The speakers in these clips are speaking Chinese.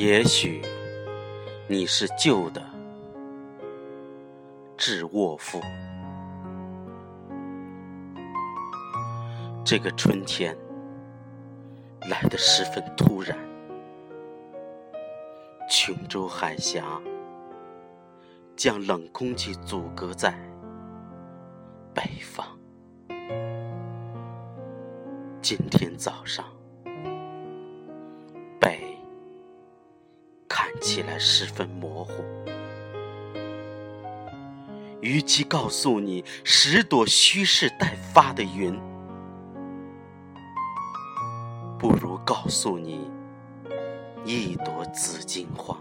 也许你是旧的，致沃夫。这个春天来得十分突然，琼州海峡将冷空气阻隔在北方。今天早上。起来十分模糊，与其告诉你十朵蓄势待发的云，不如告诉你一朵紫荆花。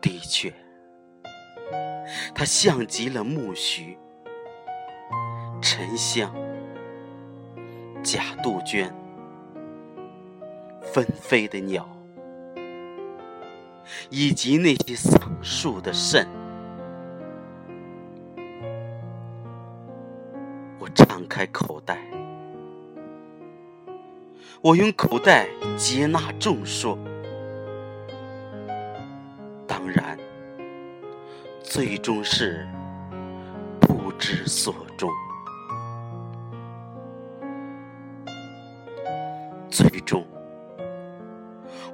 的确，它像极了木须、沉香、假杜鹃。纷飞的鸟，以及那些桑树的肾，我敞开口袋，我用口袋接纳众说，当然，最终是不知所终，最终。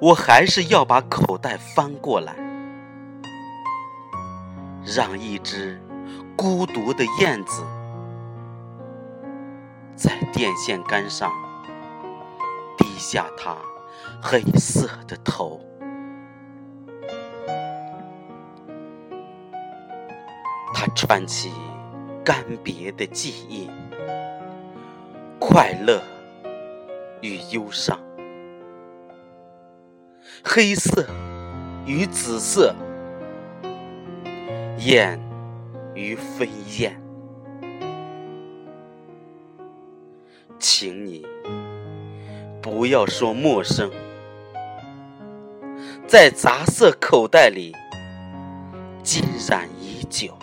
我还是要把口袋翻过来，让一只孤独的燕子在电线杆上低下它黑色的头。它串起干瘪的记忆，快乐与忧伤。黑色与紫色，燕与飞燕，请你不要说陌生，在杂色口袋里浸染已久。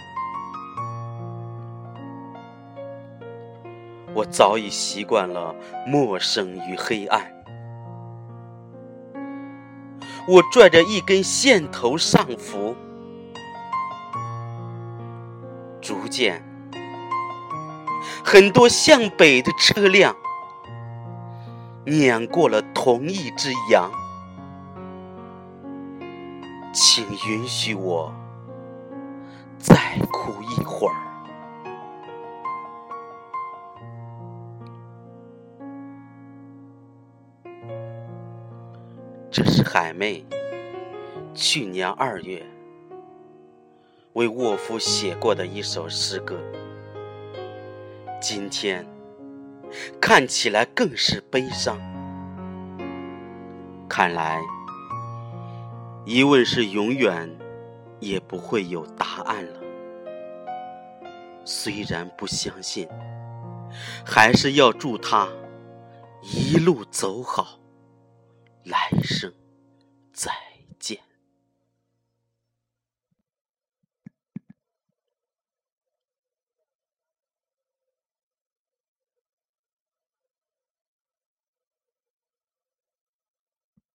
我早已习惯了陌生与黑暗。我拽着一根线头上浮，逐渐，很多向北的车辆碾过了同一只羊，请允许我再哭一会儿。这是海妹去年二月为沃夫写过的一首诗歌，今天看起来更是悲伤。看来，疑问是永远也不会有答案了。虽然不相信，还是要祝他一路走好。来生再